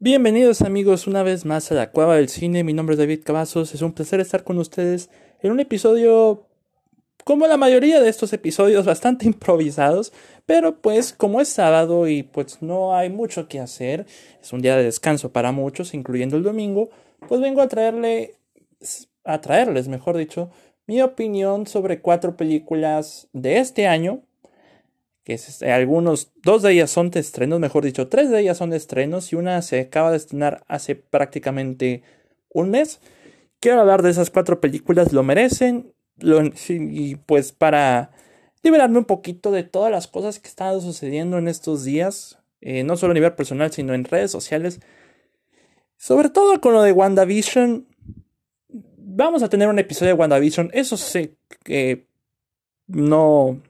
Bienvenidos amigos una vez más a la Cueva del Cine, mi nombre es David Cavazos, es un placer estar con ustedes en un episodio como la mayoría de estos episodios bastante improvisados, pero pues como es sábado y pues no hay mucho que hacer, es un día de descanso para muchos, incluyendo el domingo, pues vengo a traerle a traerles, mejor dicho, mi opinión sobre cuatro películas de este año, que es, eh, algunos, dos de ellas son de estrenos, mejor dicho, tres de ellas son de estrenos y una se acaba de estrenar hace prácticamente un mes. Quiero hablar de esas cuatro películas, lo merecen, y pues para liberarme un poquito de todas las cosas que están sucediendo en estos días, eh, no solo a nivel personal, sino en redes sociales. Sobre todo con lo de WandaVision. Vamos a tener un episodio de WandaVision. Eso sé que no.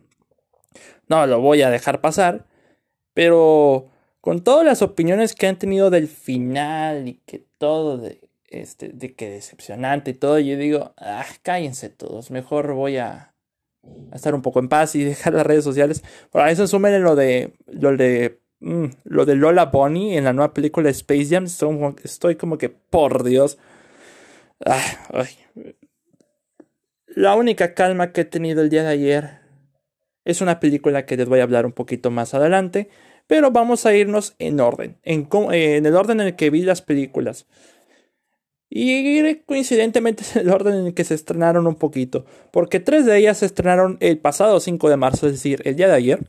No lo voy a dejar pasar. Pero con todas las opiniones que han tenido del final y que todo de este, de que decepcionante y todo, yo digo, ah, cállense todos, mejor voy a, estar un poco en paz y dejar las redes sociales. Por eso sumen lo de, lo de, mm, lo de Lola Bonnie en la nueva película Space Jam, estoy, como que, por Dios. Ah, la única calma que he tenido el día de ayer es una película que les voy a hablar un poquito más adelante, pero vamos a irnos en orden, en, el orden en el que vi las películas. Y coincidentemente es el orden en el que se estrenaron un poquito, porque tres de ellas se estrenaron el pasado 5 de marzo, es decir, el día de ayer,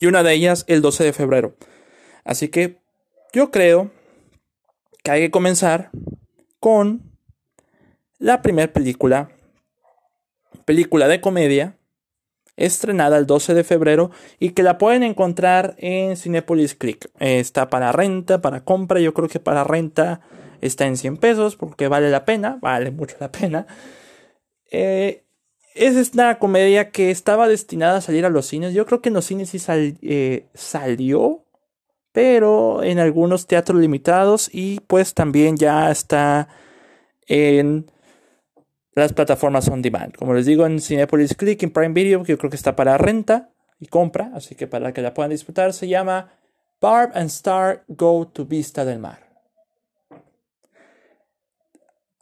y una de ellas el 12 de febrero. Así que yo creo que hay que comenzar con la primera película, película de comedia, estrenada el 12 de febrero y que la pueden encontrar en Cinepolis Click. Está para renta, para compra, yo creo que para renta está en 100 pesos porque vale la pena, vale mucho la pena. Eh, es una comedia que estaba destinada a salir a los cines. Yo creo que en los cines sí eh, salió, pero en algunos teatros limitados y pues también ya está en las plataformas on demand. Como les digo, en Cinepolis Click, en Prime Video, que yo creo que está para renta y compra, así que para que la puedan disfrutar, se llama Barb and Star Go to Vista del Mar.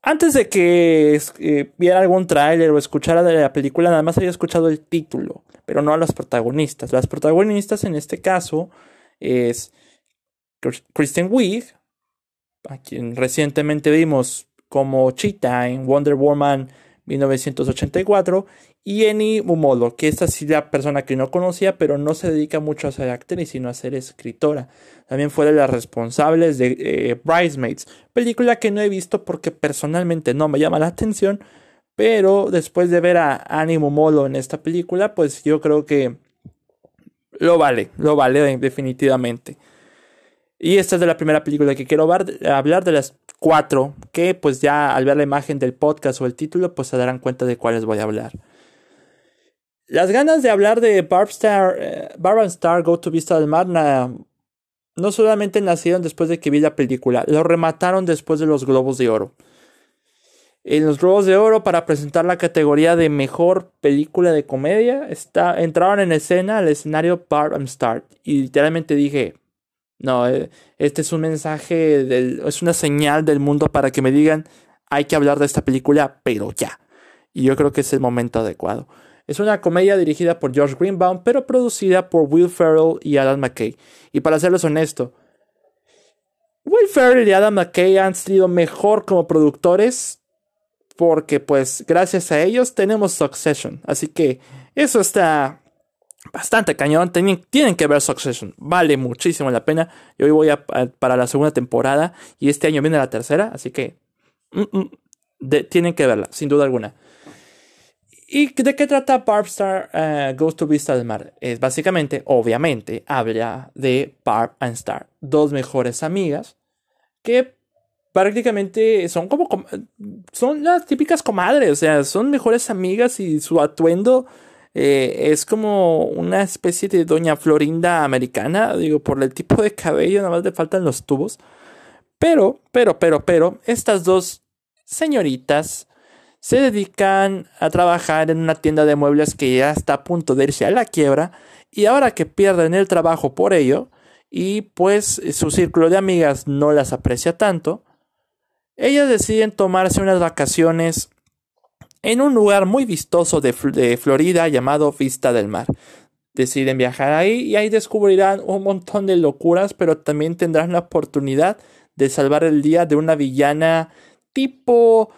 Antes de que eh, viera algún tráiler o escuchara de la película, nada más había escuchado el título, pero no a los protagonistas. Las protagonistas en este caso es Kristen Wiig, a quien recientemente vimos como Cheetah en Wonder Woman 1984, y Eni Mumolo, que esta sí la persona que no conocía, pero no se dedica mucho a ser actriz, sino a ser escritora. También fue de las responsables de eh, Bridesmaids, película que no he visto porque personalmente no me llama la atención, pero después de ver a Annie Mumolo en esta película, pues yo creo que lo vale, lo vale definitivamente. Y esta es de la primera película que quiero hablar de las cuatro, que pues ya al ver la imagen del podcast o el título, pues se darán cuenta de cuáles voy a hablar. Las ganas de hablar de Barb, eh, Star Go to Vista del Mar no solamente nacieron después de que vi la película, lo remataron después de los Globos de Oro. En los Globos de Oro, para presentar la categoría de mejor película de comedia, está, entraron en escena al escenario Barb and Star. Y literalmente dije: No, eh, este es un mensaje, es una señal del mundo para que me digan: hay que hablar de esta película, pero ya. Y yo creo que es el momento adecuado. Es una comedia dirigida por George Greenbaum, pero producida por Will Ferrell y Adam McKay. Y para serles honesto, Will Ferrell y Adam McKay han sido mejor como productores porque pues gracias a ellos tenemos Succession. Así que eso está bastante cañón. Tienen, que ver Succession. Vale muchísimo la pena. Yo hoy voy a, para la segunda temporada y este año viene la tercera. Así que mm, mm, tienen que verla, sin duda alguna. ¿Y de qué trata Barbstar uh, Goes to Vista del Mar? Es básicamente, obviamente, habla de Barb and Star, dos mejores amigas que prácticamente son como son las típicas comadres, o sea, son mejores amigas y su atuendo eh, es como una especie de doña Florinda americana, digo, por el tipo de cabello, nada más le faltan los tubos. Pero, pero, pero, pero, estas dos señoritas se dedican a trabajar en una tienda de muebles que ya está a punto de irse a la quiebra y ahora que pierden el trabajo por ello y pues su círculo de amigas no las aprecia tanto, ellas deciden tomarse unas vacaciones en un lugar muy vistoso de, Florida llamado Vista del Mar. Deciden viajar ahí y ahí descubrirán un montón de locuras, pero también tendrán la oportunidad de salvar el día de una villana tipo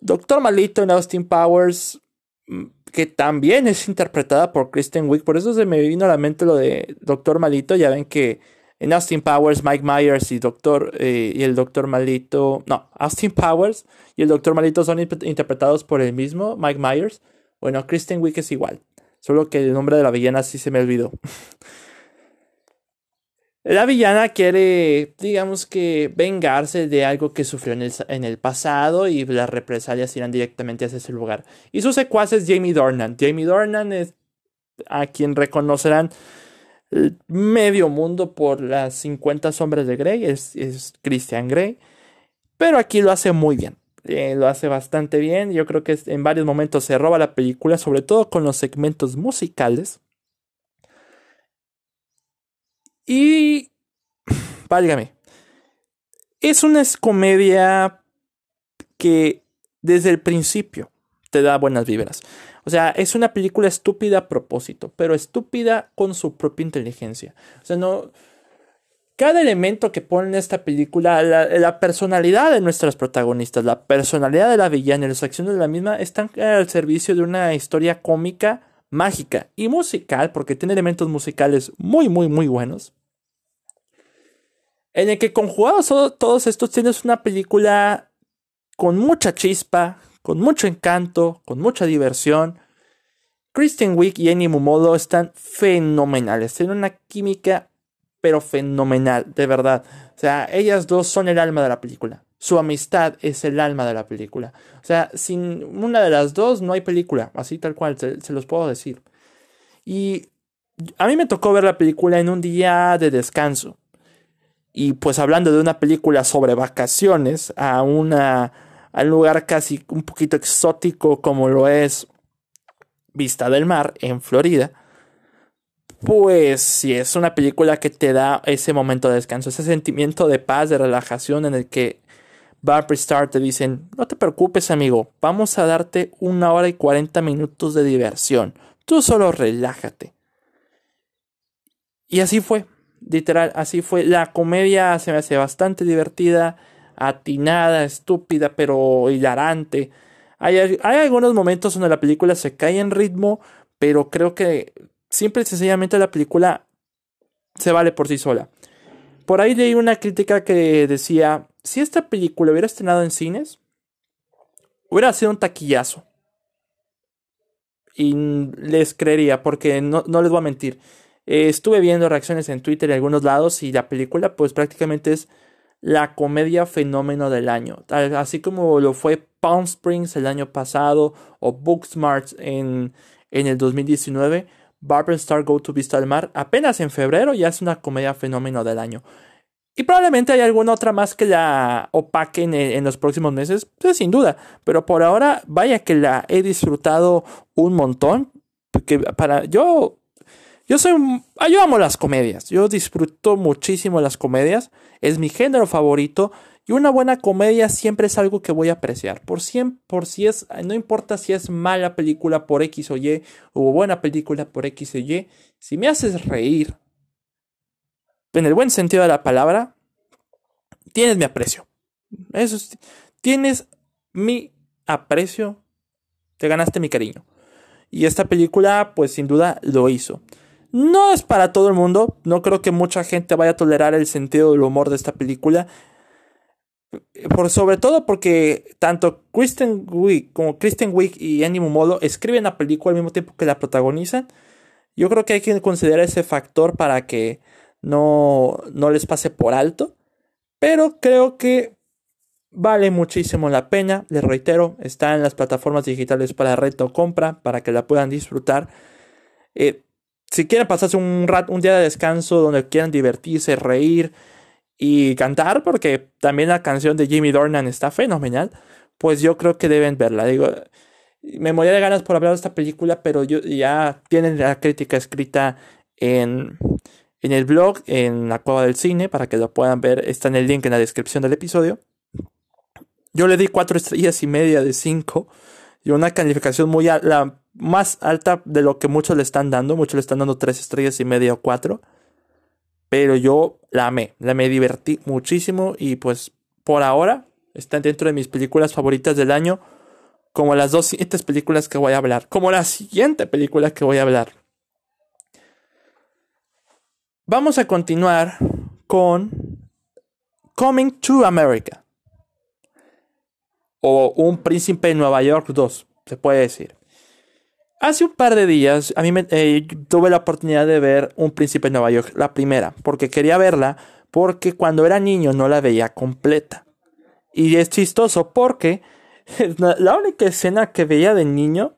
Doctor Malito en Austin Powers, mm, que también es interpretada por Kristen Wiig. Por eso se me vino a la mente lo de Doctor Malito. Ya ven que en Austin Powers, Mike Myers y, Doctor, eh, y el Doctor Malito. No, Austin Powers y el Doctor Malito son interpretados por el mismo, Mike Myers. Bueno, Kristen Wiig es igual. Solo que el nombre de la villana sí se me olvidó. La villana quiere, digamos que, vengarse de algo que sufrió en el, pasado y las represalias irán directamente hacia ese lugar. Y su secuaz es Jamie Dornan. Jamie Dornan es a quien reconocerán medio mundo por las 50 sombras de Grey, es, es Christian Grey. Pero aquí lo hace muy bien. Eh, lo hace bastante bien. Yo creo que en varios momentos se roba la película, sobre todo con los segmentos musicales. Y. Válgame. Es una comedia que desde el principio te da buenas vibras. O sea, es una película estúpida a propósito, pero estúpida con su propia inteligencia. O sea, no. Cada elemento que pone en esta película, la, personalidad de nuestras protagonistas, la personalidad de la villana y las acciones de la misma están al servicio de una historia cómica, mágica y musical, porque tiene elementos musicales muy, muy, muy buenos en el que conjugados todos estos tienes una película con mucha chispa, con mucho encanto, con mucha diversión. Kristen Wiig y Annie Mumodo están fenomenales, tienen una química pero fenomenal, de verdad. O sea, ellas dos son el alma de la película. Su amistad es el alma de la película. O sea, sin una de las dos no hay película, así tal cual, se, se los puedo decir. Y a mí me tocó ver la película en un día de descanso. Y pues hablando de una película sobre vacaciones a una a un lugar casi un poquito exótico como lo es Vista del Mar en Florida, pues si es una película que te da ese momento de descanso, ese sentimiento de paz, de relajación en el que Barbara Star te dicen, no te preocupes amigo, vamos a darte una hora y cuarenta minutos de diversión, tú solo relájate. Y así fue. Literal, así fue. La comedia se me hace bastante divertida, atinada, estúpida, pero hilarante. Hay, algunos momentos donde la película se cae en ritmo, pero creo que simple y sencillamente la película se vale por sí sola. Por ahí leí una crítica que decía, si esta película hubiera estrenado en cines, hubiera sido un taquillazo. Y les creería, porque no, no les voy a mentir. Eh, estuve viendo reacciones en Twitter y algunos lados y la película pues prácticamente es la comedia fenómeno del año. Así como lo fue Palm Springs el año pasado o Booksmart en, en el 2019, Barbara Star Go to Vista del Mar apenas en febrero ya es una comedia fenómeno del año. Y probablemente hay alguna otra más que la opaquen en, en los próximos meses, pues sin duda. Pero por ahora, vaya que la he disfrutado un montón. Porque para yo yo soy. Yo amo las comedias. Yo disfruto muchísimo las comedias. Es mi género favorito. Y una buena comedia siempre es algo que voy a apreciar. Por, por si es. No importa si es mala película por X o Y. O buena película por X o Y. Si me haces reír. En el buen sentido de la palabra. Tienes mi aprecio. Eso es, tienes mi aprecio. Te ganaste mi cariño. Y esta película, pues sin duda lo hizo. No es para todo el mundo, no creo que mucha gente vaya a tolerar el sentido del humor de esta película. Por, sobre todo porque tanto Kristen Wiig como Kristen Wiig y Annie Mumodo escriben la película al mismo tiempo que la protagonizan. Yo creo que hay que considerar ese factor para que no, no les pase por alto. Pero creo que Vale muchísimo la pena, les reitero, está en las plataformas digitales para reto compra, para que la puedan disfrutar. Eh, si quieren pasarse un, un día de descanso donde quieran divertirse, reír y cantar, porque también la canción de Jimmy Dornan está fenomenal, pues yo creo que deben verla. Digo, me moría de ganas por hablar de esta película, pero yo, ya tienen la crítica escrita en, en el blog, en la cueva del cine, para que lo puedan ver. Está en el link en la descripción del episodio. Yo le di cuatro estrellas y media de cinco. Y una calificación muy la más alta de lo que muchos le están dando. Muchos le están dando tres estrellas y media o cuatro. Pero yo la amé. La me divertí muchísimo. Y pues por ahora están dentro de mis películas favoritas del año. Como las dos siguientes películas que voy a hablar. Como la siguiente película que voy a hablar. Vamos a continuar con Coming to America o Un Príncipe de Nueva York 2, se puede decir. Hace un par de días a mí me, eh, tuve la oportunidad de ver Un Príncipe de Nueva York, la primera, porque quería verla, porque cuando era niño no la veía completa. Y es chistoso porque la única escena que veía de niño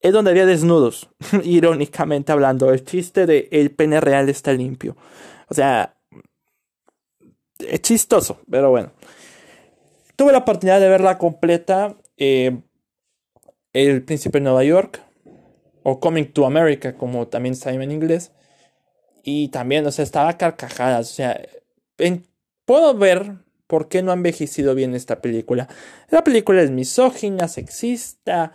es donde había desnudos, irónicamente hablando. El chiste de el pene real está limpio. O sea, es chistoso, pero bueno. Tuve la oportunidad de verla completa. Eh, el Príncipe de Nueva York. O Coming to America, como también está en inglés. Y también, o sea, estaba carcajada. O sea, puedo ver por qué no ha envejecido bien esta película. La película es misógina, sexista,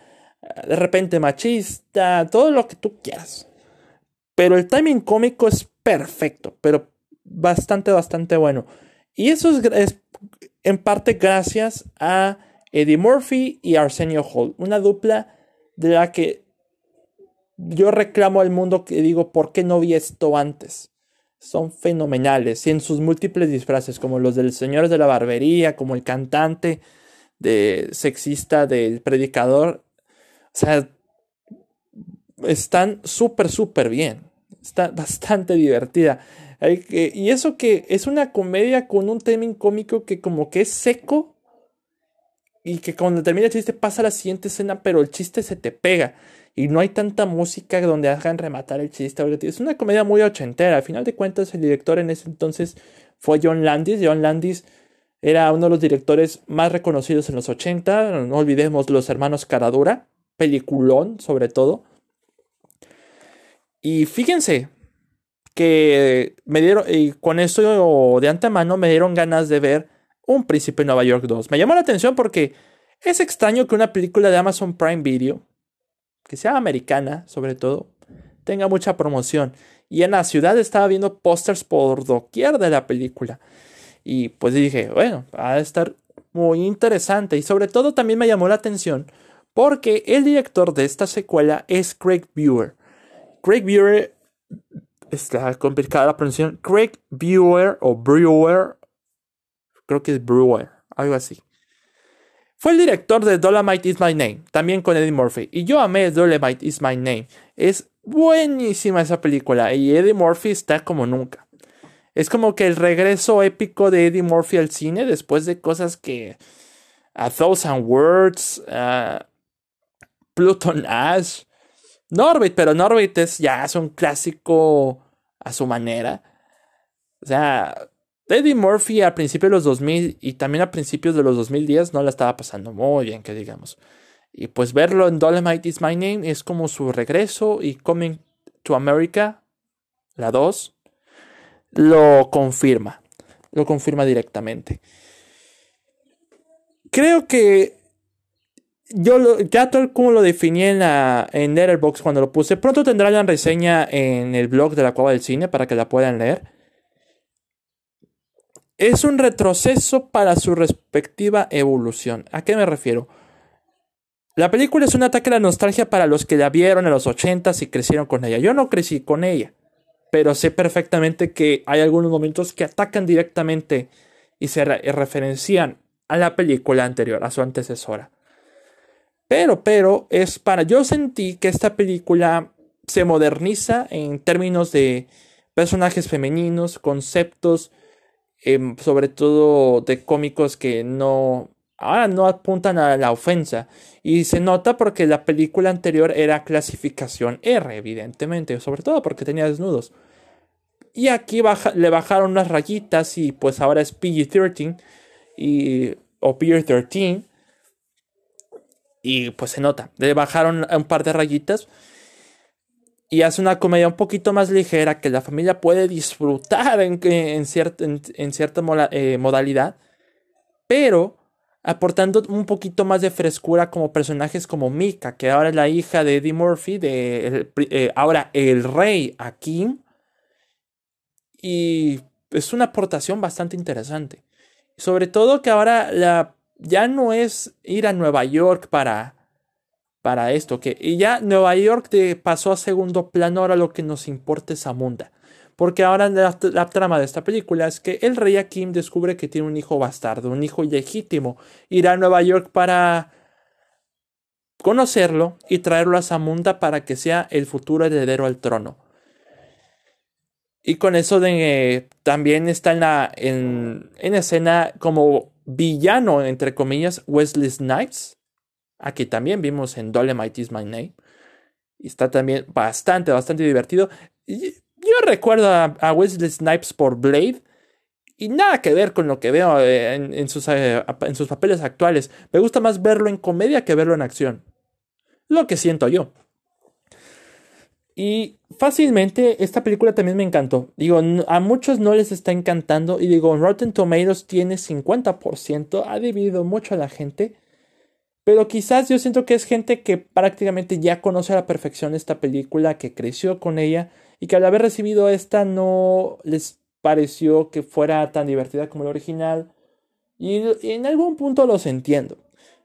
de repente machista, todo lo que tú quieras. Pero el timing cómico es perfecto, pero bastante, bastante bueno. Y eso es en parte gracias a Eddie Murphy y Arsenio Hall, una dupla de la que yo reclamo al mundo que digo, ¿por qué no vi esto antes? Son fenomenales y en sus múltiples disfraces, como los del Señor de la Barbería, como el cantante de sexista del predicador. O sea, están súper, súper bien. Está bastante divertida y eso que es una comedia con un timing cómico que como que es seco y que cuando termina el chiste pasa a la siguiente escena, pero el chiste se te pega y no hay tanta música donde hagan rematar el chiste. Es una comedia muy ochentera. Al final de cuentas, el director en ese entonces fue John Landis. John Landis era uno de los directores más reconocidos en los 80. No olvidemos los hermanos Caradura, peliculón sobre todo. Y fíjense, que me dieron, y con esto de antemano me dieron ganas de ver Un Príncipe de Nueva York 2. Me llamó la atención porque es extraño que una película de Amazon Prime Video, que sea americana sobre todo, tenga mucha promoción. Y en la ciudad estaba viendo pósters por doquier de la película. Y pues dije, bueno, va a estar muy interesante. Y sobre todo también me llamó la atención porque el director de esta secuela es Craig Viewer. Craig Viewer está complicada la pronunciación. Craig Brewer o Brewer, creo que es Brewer, algo así. Fue el director de Dolomite is My Name, también con Eddie Murphy. Y yo amé Dolomite is My Name. Es buenísima esa película y Eddie Murphy está como nunca. Es como que el regreso épico de Eddie Murphy al cine después de cosas que... A Thousand Words, Pluton Ash, Norbit, pero Norbit es ya un clásico a su manera. O sea, Eddie Murphy a principios de los 2000 y también a principios de los 2010 no la estaba pasando muy bien, que digamos. Y pues verlo en Dolomite is My Name es como su regreso y Coming to America, la 2, lo confirma. Lo confirma directamente. Creo que yo lo, ya tal como lo definí en, la, en Letterboxd cuando lo puse, pronto tendrá la reseña en el blog de la Cueva del Cine para que la puedan leer. Es un retroceso para su respectiva evolución. ¿A qué me refiero? La película es un ataque a la nostalgia para los que la vieron en los 80s y crecieron con ella. Yo no crecí con ella, pero sé perfectamente que hay algunos momentos que atacan directamente y se referencian a la película anterior, a su antecesora. Pero, pero, es para. Yo sentí que esta película se moderniza en términos de personajes femeninos, conceptos, em, sobre todo de cómicos que no, ahora no apuntan a la ofensa. Y se nota porque la película anterior era clasificación R, evidentemente, sobre todo porque tenía desnudos. Y aquí le bajaron unas rayitas y pues ahora es PG-13 y, o PG-13. Y pues se nota, le bajaron un par de rayitas y hace una comedia un poquito más ligera que la familia puede disfrutar en, cierta eh, modalidad, pero aportando un poquito más de frescura como personajes como Mika, que ahora es la hija de Eddie Murphy, de eh, ahora el rey Akim, y es una aportación bastante interesante. Sobre todo que ahora la, ya no es ir a Nueva York para para esto, que y ya Nueva York te pasó a segundo plano, ahora lo que nos importa es Amunda. Porque ahora la, trama de esta película es que el rey Akim descubre que tiene un hijo bastardo, un hijo ilegítimo. Irá a Nueva York para conocerlo y traerlo a Zamunda para que sea el futuro heredero al trono. Y con eso de, también está en la en, en escena como villano, entre comillas, Wesley Snipes, Aquí también vimos en Dolemite is My Name. Y está también bastante, bastante divertido. yo recuerdo a, Wesley Snipes por Blade. Y nada que ver con lo que veo eh, en, sus, eh, en sus papeles actuales. Me gusta más verlo en comedia que verlo en acción. Lo que siento yo. Y fácilmente esta película también me encantó. Digo, a muchos no les está encantando. Y digo, Rotten Tomatoes tiene 50%. Ha dividido mucho a la gente. Pero quizás yo siento que es gente que prácticamente ya conoce a la perfección esta película, que creció con ella y que al haber recibido esta no les pareció que fuera tan divertida como la original. Y, en algún punto los entiendo.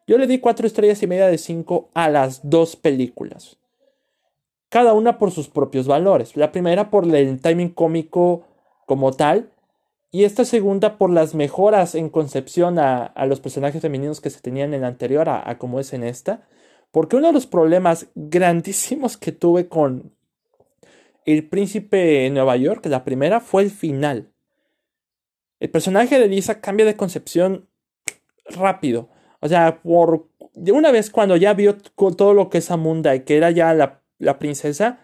Yo le di cuatro estrellas y media de cinco a las dos películas. Cada una por sus propios valores. La primera por el timing cómico como tal y esta segunda por las mejoras en concepción a, los personajes femeninos que se tenían en la anterior a, como es en esta. Porque uno de los problemas grandísimos que tuve con El Príncipe de Nueva York, la primera, fue el final. El personaje de Lisa cambia de concepción rápido. O sea, por de una vez cuando ya vio todo lo que es Amunda y que era ya la, la princesa,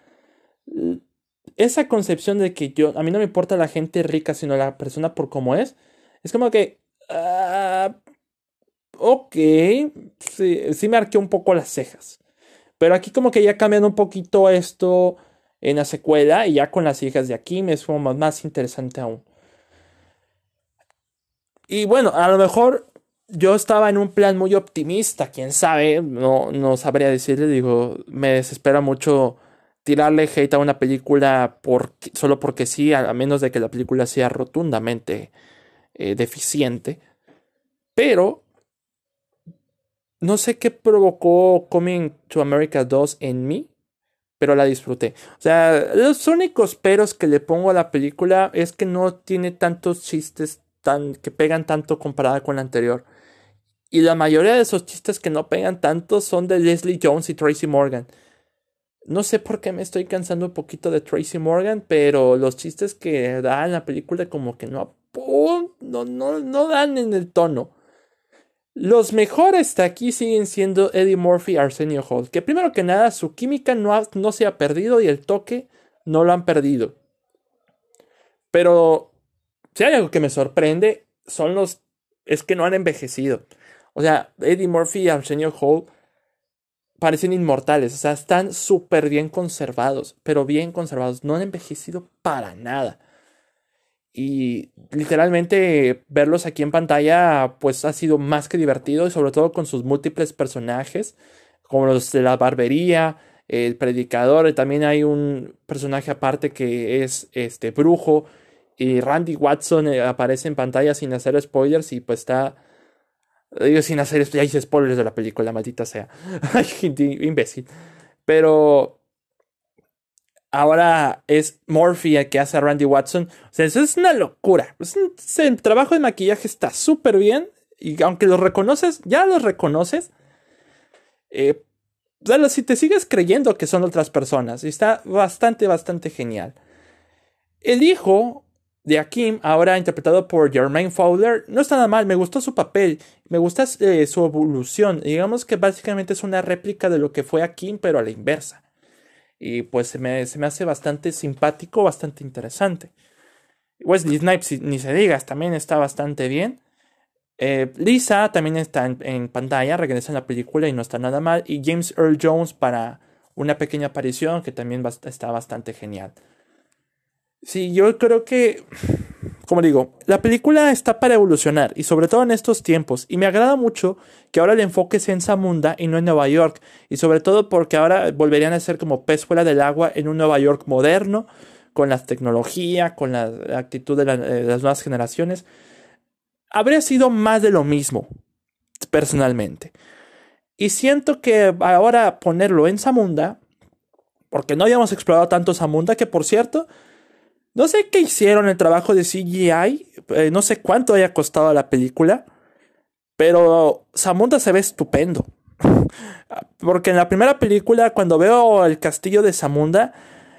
esa concepción de que yo, a mí no me importa la gente rica, sino la persona por cómo es, es como que, uh, ok, sí, sí me arqué un poco las cejas. Pero aquí como que ya cambian un poquito esto en la secuela y ya con las hijas de aquí me es más interesante aún. Y bueno, a lo mejor yo estaba en un plan muy optimista, quién sabe, no, no sabría decirle, digo, me desespera mucho tirarle hate a una película por, solo porque sí, a menos de que la película sea rotundamente eh, deficiente. Pero no sé qué provocó Coming to America 2 en mí, pero la disfruté. O sea, los únicos peros que le pongo a la película es que no tiene tantos chistes tan, que pegan tanto comparada con la anterior. Y la mayoría de esos chistes que no pegan tanto son de Leslie Jones y Tracy Morgan. No sé por qué me estoy cansando un poquito de Tracy Morgan, pero los chistes que da en la película como que no, no, no, no dan en el tono. Los mejores de aquí siguen siendo Eddie Murphy y Arsenio Hall, que primero que nada su química no, no se ha perdido y el toque no lo han perdido. Pero si hay algo que me sorprende, son los... es que no han envejecido. O sea, Eddie Murphy y Arsenio Hall parecen inmortales, o sea, están súper bien conservados, pero bien conservados, no han envejecido para nada. Y literalmente verlos aquí en pantalla pues ha sido más que divertido y sobre todo con sus múltiples personajes, como los de la barbería, el predicador, y también hay un personaje aparte que es este brujo y Randy Watson eh, aparece en pantalla sin hacer spoilers y pues está Digo sin hacer esto, ya hice spoilers de la película, maldita sea. Ay, imbécil. Pero ahora es Morphy el que hace a Randy Watson. O sea, eso es una locura. el trabajo de maquillaje está súper bien. Y aunque lo reconoces, ya los reconoces. Eh, si te sigues creyendo que son otras personas. Y está bastante, bastante genial. El hijo de Akim, ahora interpretado por Jermaine Fowler, no está nada mal, me gustó su papel, me gusta eh, su evolución, digamos que básicamente es una réplica de lo que fue Akim, pero a la inversa. Y pues se me, se me hace bastante simpático, bastante interesante. Wesley Snipes, ni se digas, también está bastante bien. Eh, Lisa también está en, pantalla, regresa en la película y no está nada mal. Y James Earl Jones para una pequeña aparición que también está bastante genial. Sí, yo creo que, como digo, la película está para evolucionar y sobre todo en estos tiempos. Y me agrada mucho que ahora el enfoque sea en Zamunda y no en Nueva York. Y sobre todo porque ahora volverían a ser como pez fuera del agua en un Nueva York moderno, con la tecnología, con la actitud de, de las nuevas generaciones. Habría sido más de lo mismo, personalmente. Y siento que ahora ponerlo en Zamunda, porque no habíamos explorado tanto Zamunda, que por cierto, no sé qué hicieron el trabajo de CGI, eh, no sé cuánto haya costado la película, pero Zamunda se ve estupendo. Porque en la primera película, cuando veo el castillo de Zamunda,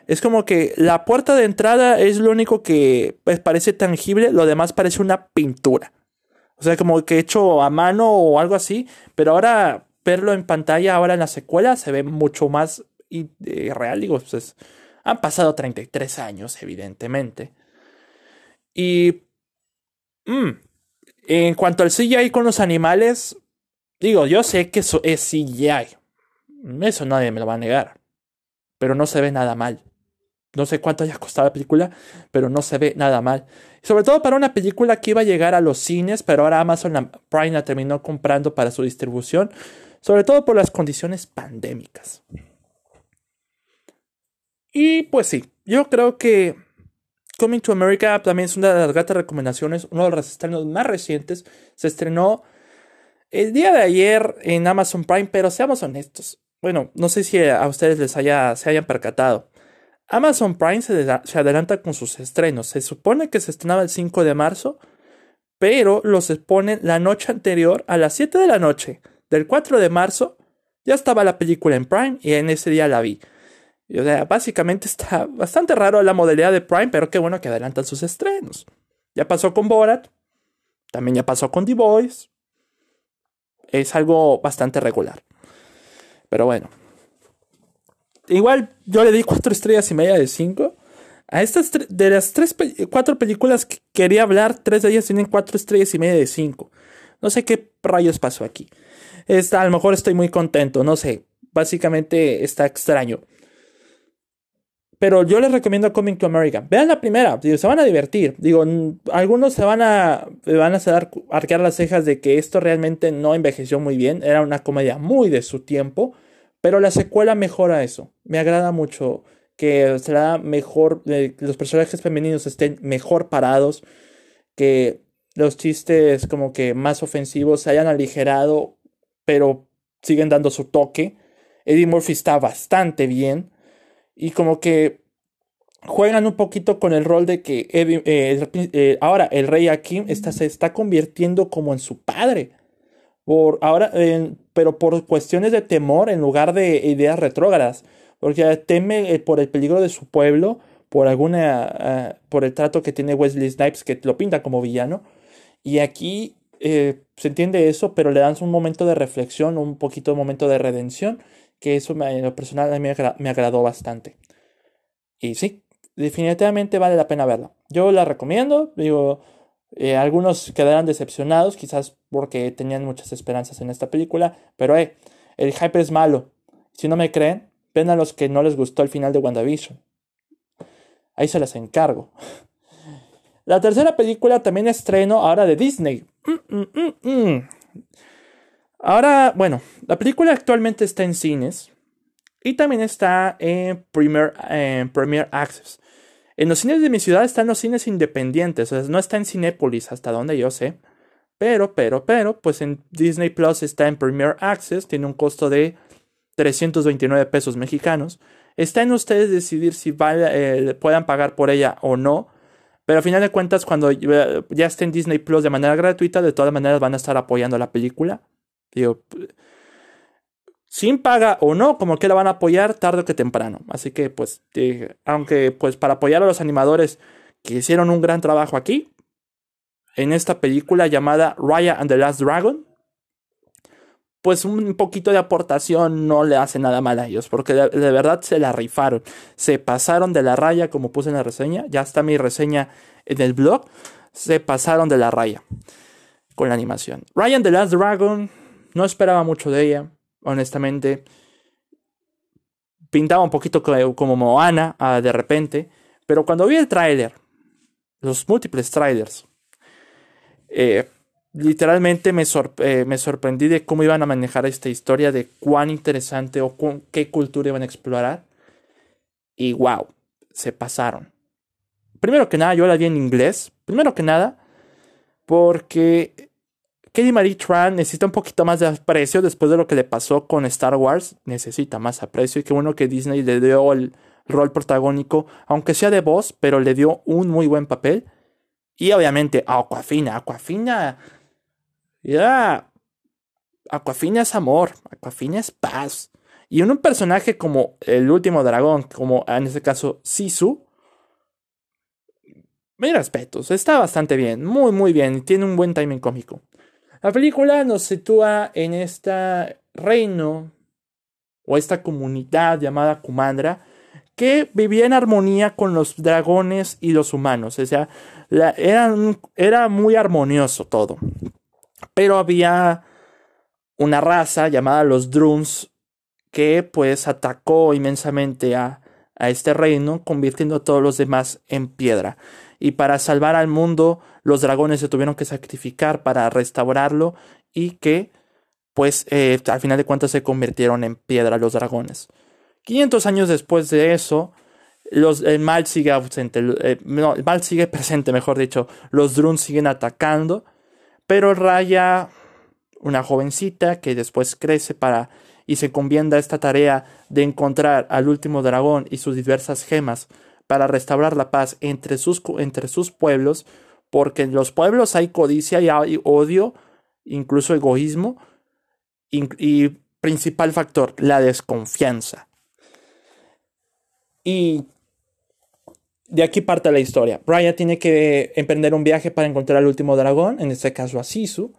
es como que la puerta de entrada es lo único que pues, parece tangible, lo demás parece una pintura. O sea, como que hecho a mano o algo así, pero ahora verlo en pantalla, ahora en la secuela, se ve mucho más eh, real. Digo, pues han pasado 33 años, evidentemente. Y... Mm, en cuanto al CGI con los animales, digo, yo sé que eso es CGI. Eso nadie me lo va a negar. Pero no se ve nada mal. No sé cuánto haya costado la película, pero no se ve nada mal. Sobre todo para una película que iba a llegar a los cines, pero ahora Amazon Prime la terminó comprando para su distribución. Sobre todo por las condiciones pandémicas. Y pues sí, yo creo que Coming to America también es una de las gatas recomendaciones, uno de los estrenos más recientes. Se estrenó el día de ayer en Amazon Prime, pero seamos honestos. Bueno, no sé si a ustedes les haya, se hayan percatado. Amazon Prime se, se adelanta con sus estrenos. Se supone que se estrenaba el 5 de marzo, pero los exponen la noche anterior a las 7 de la noche del 4 de marzo. Ya estaba la película en Prime y en ese día la vi. O sea, básicamente está bastante raro la modalidad de Prime, pero qué bueno que adelantan sus estrenos. Ya pasó con Borat, también ya pasó con The Voice. Es algo bastante regular. Pero bueno. Igual yo le di cuatro estrellas y media de cinco. A estas de las tres, cuatro películas que quería hablar, tres de ellas tienen cuatro estrellas y media de cinco. No sé qué rayos pasó aquí. Está, a lo mejor estoy muy contento, no sé. Básicamente está extraño. Pero yo les recomiendo Coming to America. Vean la primera, se van a divertir. Digo, algunos se van a, van a arquear las cejas de que esto realmente no envejeció muy bien. Era una comedia muy de su tiempo. Pero la secuela mejora eso. Me agrada mucho que será mejor, eh, los personajes femeninos estén mejor parados, que los chistes como que más ofensivos se hayan aligerado, pero siguen dando su toque. Eddie Murphy está bastante bien y como que juegan un poquito con el rol de que eh, eh, ahora el rey Akim está, se está convirtiendo como en su padre. Por ahora, pero por cuestiones de temor en lugar de ideas retrógradas. Porque teme eh, por el peligro de su pueblo, por alguna. por el trato que tiene Wesley Snipes, que lo pinta como villano. Y aquí se entiende eso, pero le dan un momento de reflexión, un poquito de momento de redención que eso en lo personal a mí me, agradó bastante. Y sí, definitivamente vale la pena verla. Yo la recomiendo, digo, eh, algunos quedarán decepcionados, quizás porque tenían muchas esperanzas en esta película, pero eh, el hype es malo. Si no me creen, ven a los que no les gustó el final de WandaVision. Ahí se las encargo. La tercera película también estreno ahora de Disney. Mm, mm, mm, Ahora, bueno, la película actualmente está en cines y también está en Premier, Premier Access. En los cines de mi ciudad están los cines independientes, o sea, no está en Cinépolis hasta donde yo sé. Pero, pero, pero, pues en Disney Plus está en Premier Access, tiene un costo de 329 pesos mexicanos. Está en ustedes decidir si eh, puedan pagar por ella o no. Pero al final de cuentas, cuando ya esté en Disney Plus de manera gratuita, de todas maneras van a estar apoyando la película. Digo, sin paga o no, como que la van a apoyar tarde que temprano. Así que, pues, aunque pues para apoyar a los animadores que hicieron un gran trabajo aquí, en esta película llamada Raya and the Last Dragon, pues un poquito de aportación no le hace nada mal a ellos, porque de, verdad se la rifaron, se pasaron de la raya, como puse en la reseña, ya está mi reseña en el blog, se pasaron de la raya con la animación. Ryan the Last Dragon, no esperaba mucho de ella, honestamente. Pintaba un poquito como Moana ah, de repente, pero cuando vi el tráiler, los múltiples trailers, eh, literalmente me, eh, me, sorprendí de cómo iban a manejar esta historia, de cuán interesante o qué cultura iban a explorar. Y wow, se pasaron. Primero que nada, yo la vi en inglés. Primero que nada, porque Kelly Marie Tran necesita un poquito más de aprecio después de lo que le pasó con Star Wars. Necesita más aprecio. Y qué bueno que Disney le dio el rol protagónico, aunque sea de voz, pero le dio un muy buen papel. Y obviamente Aquafina. Aquafina ya. Aquafina es amor, Aquafina es paz. Y en un personaje como el último dragón, como en este caso Sisu, mis respetos, está bastante bien, muy muy bien, tiene un buen timing cómico. La película nos sitúa en este reino o esta comunidad llamada Kumandra que vivía en armonía con los dragones y los humanos, o sea, era muy armonioso todo. Pero había una raza llamada los Druns que pues atacó inmensamente a, a este reino, convirtiendo a todos los demás en piedra. Y para salvar al mundo, los dragones se tuvieron que sacrificar para restaurarlo y que pues eh, al final de cuentas se convirtieron en piedra los dragones. 500 años después de eso, los, el mal sigue ausente, eh, no, el mal sigue presente, mejor dicho, los Druns siguen atacando pero Raya, una jovencita que después crece para y se convienda a esta tarea de encontrar al último dragón y sus diversas gemas para restaurar la paz entre sus, entre sus pueblos, porque en los pueblos hay codicia y hay odio, incluso egoísmo, y, principal factor, la desconfianza. Y de aquí parte la historia. Raya tiene que emprender un viaje para encontrar al último dragón, en este caso a Sisu,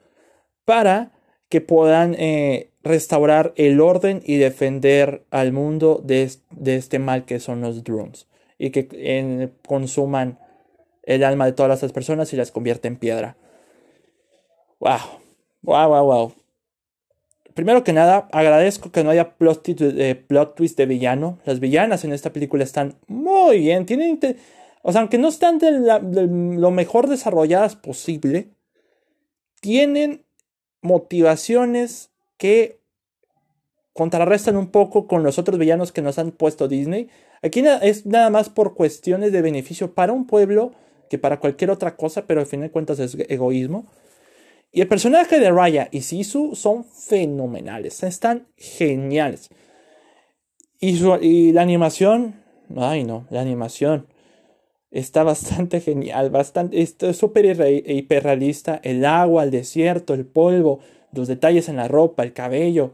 para que puedan eh, restaurar el orden y defender al mundo de, este mal que son los drones y que consuman el alma de todas las personas y las convierte en piedra. Wow, wow, wow, wow. Primero que nada, agradezco que no haya plot twist, de, plot twist de villano. Las villanas en esta película están muy bien. Tienen. O sea, aunque no están de, lo mejor desarrolladas posible, tienen motivaciones que contrarrestan un poco con los otros villanos que nos han puesto Disney. Aquí es nada más por cuestiones de beneficio para un pueblo que para cualquier otra cosa, pero al fin de cuentas es egoísmo. Y el personaje de Raya y Sisu son fenomenales, están geniales. Y, la animación, ay no, la animación está bastante genial, bastante, es súper hiperrealista. El agua, el desierto, el polvo, los detalles en la ropa, el cabello,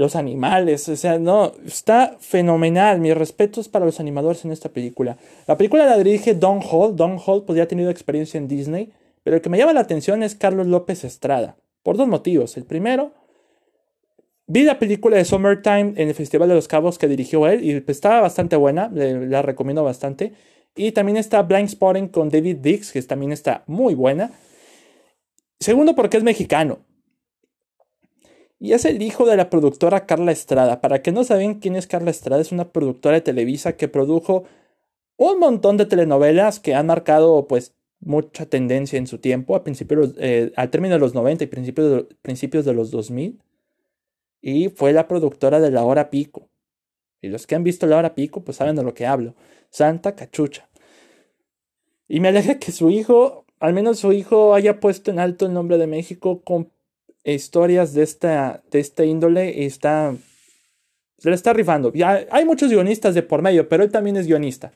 los animales, o sea, no, está fenomenal. Mis respetos para los animadores en esta película. La película la dirige Don Hall. Don Hall podría haber tenido experiencia en Disney pero el que me llama la atención es Carlos López Estrada, por dos motivos. El primero, vi la película de Summertime en el Festival de los Cabos que dirigió él y pues, estaba bastante buena, la recomiendo bastante. Y también está Blind Spotting con David Dix, que también está muy buena. Segundo, porque es mexicano. Y es el hijo de la productora Carla Estrada. Para que no saben quién es Carla Estrada, es una productora de Televisa que produjo un montón de telenovelas que han marcado pues mucha tendencia en su tiempo, a principios, eh, al término de los 90 y principios de, principios de los 2000. Y fue la productora de La Hora Pico. Y los que han visto La Hora Pico, pues saben de lo que hablo. Santa Cachucha. Y me alegra que su hijo, al menos su hijo, haya puesto en alto el nombre de México con historias de esta, de esta índole está. Se le está rifando. Ya hay muchos guionistas de por medio, pero él también es guionista.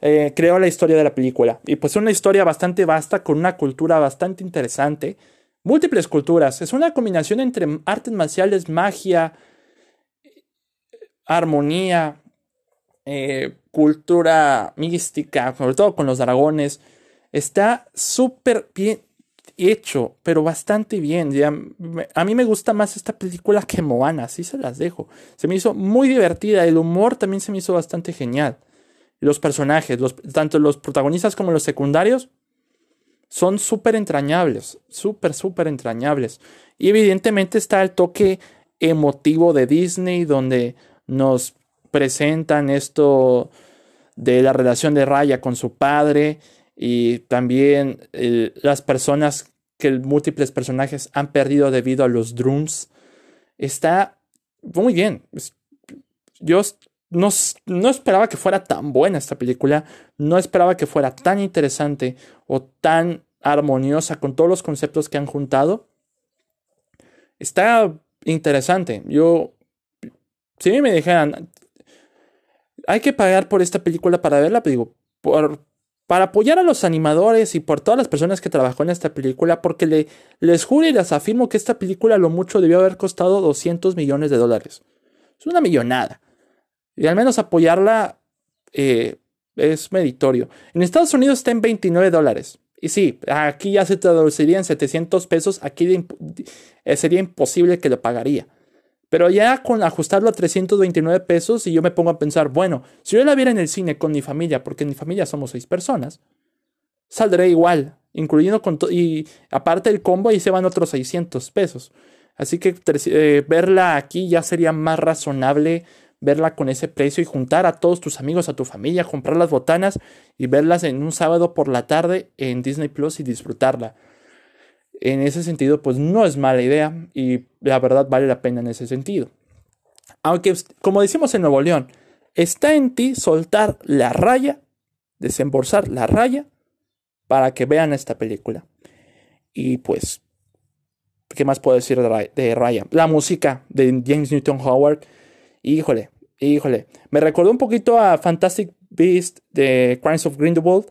Eh, creó la historia de la película. Y pues una historia bastante vasta con una cultura bastante interesante. Múltiples culturas. Es una combinación entre artes marciales, magia, armonía, eh, cultura mística, sobre todo con los dragones. Está súper bien hecho, pero bastante bien. a mí me gusta más esta película que Moana, así se las dejo. Se me hizo muy divertida, el humor también se me hizo bastante genial. Los personajes, tanto los protagonistas como los secundarios, son súper entrañables, súper, súper entrañables. Y evidentemente está el toque emotivo de Disney, donde nos presentan esto de la relación de Raya con su padre y también las personas que múltiples personajes han perdido debido a los drones. Está muy bien. Yo no, no, esperaba que fuera tan buena esta película, no esperaba que fuera tan interesante o tan armoniosa con todos los conceptos que han juntado. Está interesante. Yo, si me dijeran, hay que pagar por esta película para verla, pues digo, por, para apoyar a los animadores y por todas las personas que trabajó en esta película, porque le, les juro y les afirmo que esta película lo mucho debió haber costado 200 millones de dólares. Es una millonada. Y al menos apoyarla eh, es meritorio. En Estados Unidos está en 29 dólares. Y sí, aquí ya se traduciría en 700 pesos. Aquí eh, sería imposible que lo pagaría. Pero ya con ajustarlo a 329 pesos y yo me pongo a pensar, bueno, si yo la viera en el cine con mi familia, porque en mi familia somos seis personas, saldré igual, incluyendo con y aparte del combo ahí se van otros 600 pesos. Así que eh, verla aquí ya sería más razonable verla con ese precio y juntar a todos tus amigos, a tu familia, comprar las botanas y verlas en un sábado por la tarde en Disney Plus y disfrutarla en ese sentido, pues no es mala idea y la verdad vale la pena en ese sentido. Aunque, como decimos en Nuevo León, está en ti soltar la raya, desembolsar la raya para que vean esta película. Y pues, ¿qué más puedo decir de Raya? La música de James Newton Howard, híjole, híjole, me recordó un poquito a Fantastic Beast de Crimes of Grindelwald.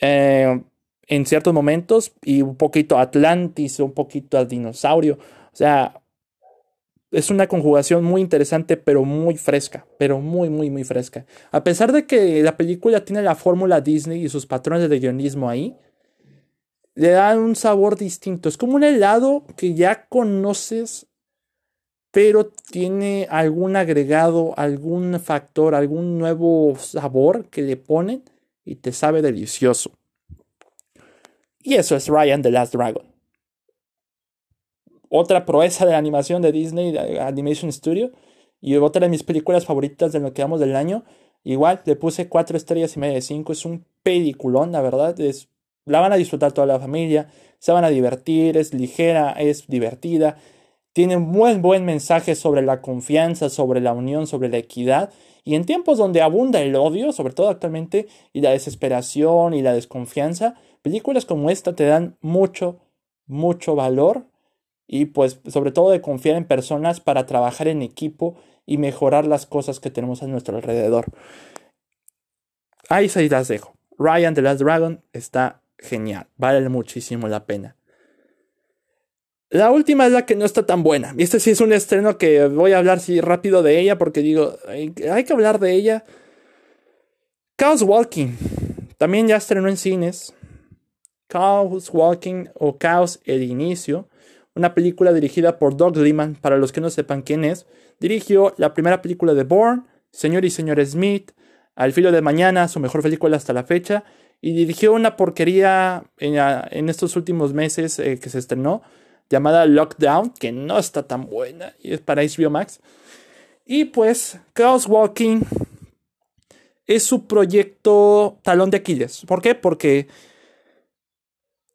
Eh, en ciertos momentos y un poquito Atlantis, un poquito al dinosaurio. O sea, es una conjugación muy interesante, pero muy fresca, pero muy, muy, muy fresca. A pesar de que la película tiene la fórmula Disney y sus patrones de guionismo ahí, le dan un sabor distinto. Es como un helado que ya conoces, pero tiene algún agregado, algún factor, algún nuevo sabor que le ponen y te sabe delicioso. Y eso es Ryan the Last Dragon. Otra proeza de la animación de Disney Animation Studio. Y otra de mis películas favoritas de lo que vamos del año. Igual le puse 4 estrellas y media de 5. Es un peliculón, la verdad. Es, la van a disfrutar toda la familia. Se van a divertir. Es ligera, es divertida. Tiene un buen, buen mensaje sobre la confianza, sobre la unión, sobre la equidad. Y en tiempos donde abunda el odio, sobre todo actualmente, y la desesperación y la desconfianza, Películas como esta te dan mucho, mucho valor y pues sobre todo de confiar en personas para trabajar en equipo y mejorar las cosas que tenemos a nuestro alrededor. Ahí se las dejo. Ryan The Last Dragon está genial, vale muchísimo la pena. La última es la que no está tan buena. Y este sí es un estreno que voy a hablar así rápido de ella porque digo, hay, hay que hablar de ella. Chaos Walking. También ya estrenó en cines. Chaos Walking o Chaos el Inicio, una película dirigida por Doug Liman, para los que no sepan quién es. Dirigió la primera película de Bourne, Señor y Señor Smith, Al filo de mañana, su mejor película hasta la fecha, y dirigió una porquería en, estos últimos meses eh, que se estrenó, llamada Lockdown, que no está tan buena, y es para HBO Max. Y pues, Chaos Walking es su proyecto talón de Aquiles. ¿Por qué? Porque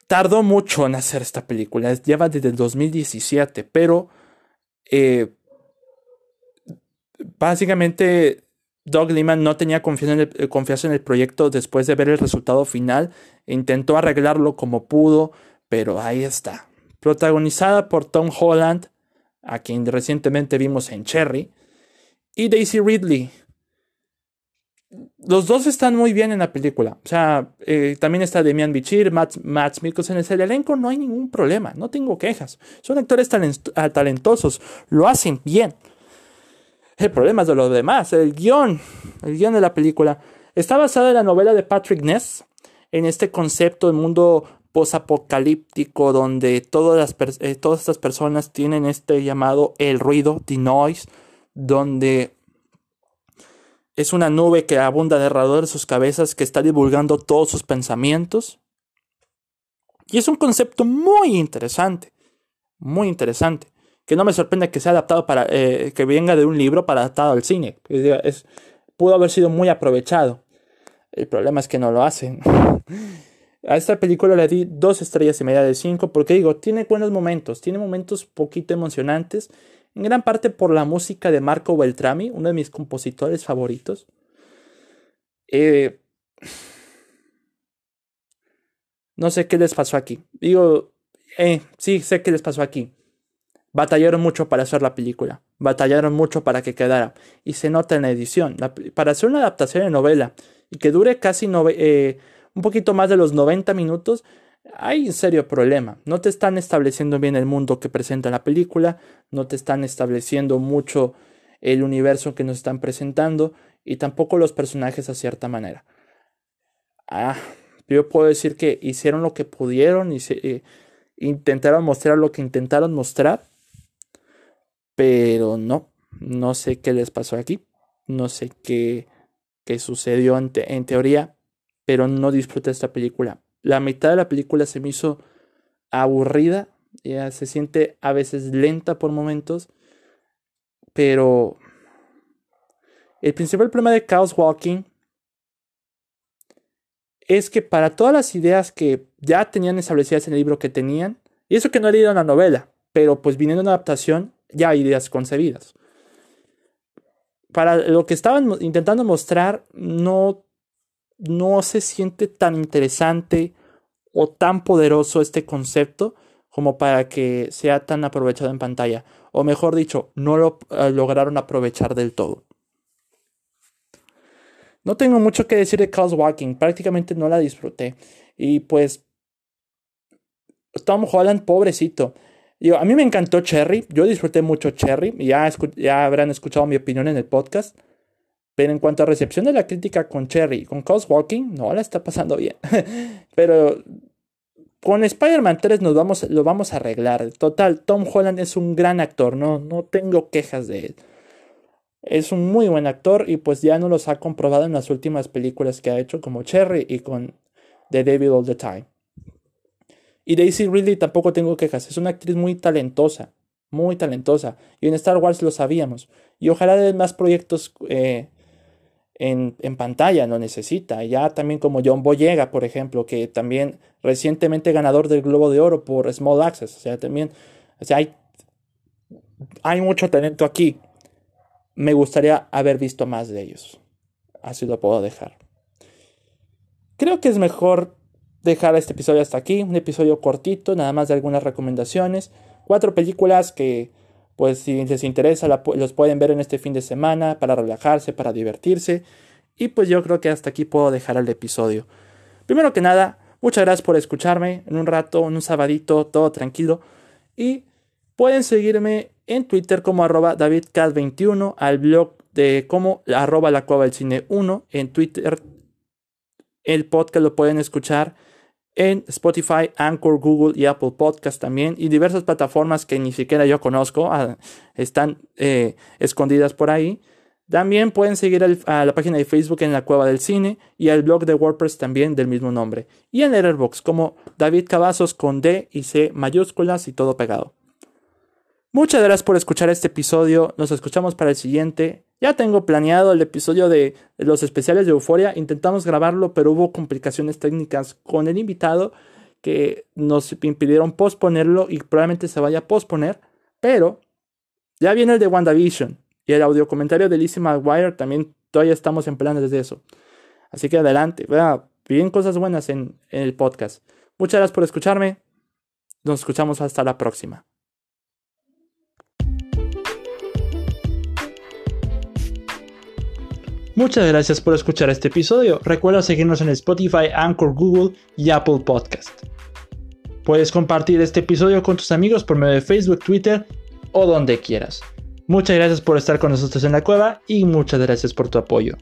tardó mucho en hacer esta película, lleva desde el 2017, pero eh, básicamente Doug Liman no tenía eh, confianza en el proyecto después de ver el resultado final, intentó arreglarlo como pudo, pero ahí está. Protagonizada por Tom Holland, a quien recientemente vimos en Cherry, y Daisy Ridley, los dos están muy bien en la película. O sea, eh, también está Demian Bichir, Matt, Matt Mikkelsen. En el elenco no hay ningún problema, no tengo quejas. Son actores ah, talentosos, lo hacen bien. El problema es de lo demás, el guion, el guion de la película. Está basada en la novela de Patrick Ness, en este concepto de mundo posapocalíptico donde todas, las, eh, todas estas personas tienen este llamado el ruido, the noise, donde es una nube que abunda alrededor de sus cabezas que está divulgando todos sus pensamientos. Y es un concepto muy interesante, muy interesante, que no me sorprende que sea adaptado para, eh, que venga de un libro para adaptado al cine. Es, pudo haber sido muy aprovechado. El problema es que no lo hacen. A esta película le di dos estrellas y media de cinco porque digo, tiene buenos momentos, tiene momentos poquito emocionantes, en gran parte por la música de Marco Beltrami, uno de mis compositores favoritos. Eh, no sé qué les pasó aquí. Digo, eh, sí, sé qué les pasó aquí. Batallaron mucho para hacer la película, batallaron mucho para que quedara, y se nota en la edición. para hacer una adaptación de novela y que dure casi eh, un poquito más de los 90 minutos, hay un serio problema. No te están estableciendo bien el mundo que presenta la película, no te están estableciendo mucho el universo que nos están presentando y tampoco los personajes a cierta manera. Ah, yo puedo decir que hicieron lo que pudieron y eh, intentaron mostrar lo que intentaron mostrar, pero no, no sé qué les pasó aquí, no sé qué, qué sucedió en, en teoría, pero no disfruté esta película. La mitad de la película se me hizo aburrida, ya se siente a veces lenta por momentos, pero el principal problema de Chaos Walking es que para todas las ideas que ya tenían establecidas en el libro que tenían, y eso que no he leído la novela, pero pues viniendo una adaptación, ya hay ideas concebidas. Para lo que estaban intentando mostrar, no no se siente tan interesante o tan poderoso este concepto como para que sea tan aprovechado en pantalla. O mejor dicho, no lo eh, lograron aprovechar del todo. No tengo mucho que decir de Chaos Walking, prácticamente no la disfruté. Y pues, Tom Holland, pobrecito. a mí me encantó Cherry, yo disfruté mucho Cherry, ya habrán escuchado mi opinión en el podcast. Pero en cuanto a recepción de la crítica con Cherry con Cause Walking, no la está pasando bien. Pero con Spider-Man 3 nos vamos, lo vamos a arreglar. Total, Tom Holland es un gran actor, no, no tengo quejas de él. Es un muy buen actor y pues ya no los ha comprobado en las últimas películas que ha hecho como Cherry y con The Devil All the Time. Y Daisy Ridley tampoco tengo quejas, es una actriz muy talentosa, muy talentosa. Y en Star Wars lo sabíamos. Y ojalá de más proyectos eh, en, pantalla, no necesita. Ya también como John Boyega, por ejemplo, que también recientemente ganador del Globo de Oro por Small Access. O sea, también, o sea, hay, hay mucho talento aquí. Me gustaría haber visto más de ellos. Así lo puedo dejar. Creo que es mejor dejar este episodio hasta aquí. Un episodio cortito, nada más de algunas recomendaciones. Cuatro películas que pues si les interesa los pueden ver en este fin de semana para relajarse, para divertirse. Y pues yo creo que hasta aquí puedo dejar el episodio. Primero que nada, muchas gracias por escucharme en un rato, en un sabadito, todo tranquilo. Y pueden seguirme en Twitter como arroba davidcat21, al blog de como arroba la cueva del cine 1, en Twitter el podcast lo pueden escuchar en Spotify, Anchor, Google y Apple Podcast también y diversas plataformas que ni siquiera yo conozco, ah, están eh, escondidas por ahí. También pueden seguir a la página de Facebook en la Cueva del Cine y al blog de WordPress también del mismo nombre. Y en Letterboxd como David Cavazos con D y C mayúsculas y todo pegado. Muchas gracias por escuchar este episodio. Nos escuchamos para el siguiente. Ya tengo planeado el episodio de los especiales de Euforia. Intentamos grabarlo, pero hubo complicaciones técnicas con el invitado que nos impidieron posponerlo y probablemente se vaya a posponer. Pero ya viene el de WandaVision y el audio comentario de Lizzie McGuire. También todavía estamos en planes de eso. Así que adelante. Bien cosas buenas en el podcast. Muchas gracias por escucharme. Nos escuchamos hasta la próxima. Muchas gracias por escuchar este episodio. Recuerda seguirnos en Spotify, Anchor, Google y Apple Podcast. Puedes compartir este episodio con tus amigos por medio de Facebook, Twitter o donde quieras. Muchas gracias por estar con nosotros en la cueva y muchas gracias por tu apoyo.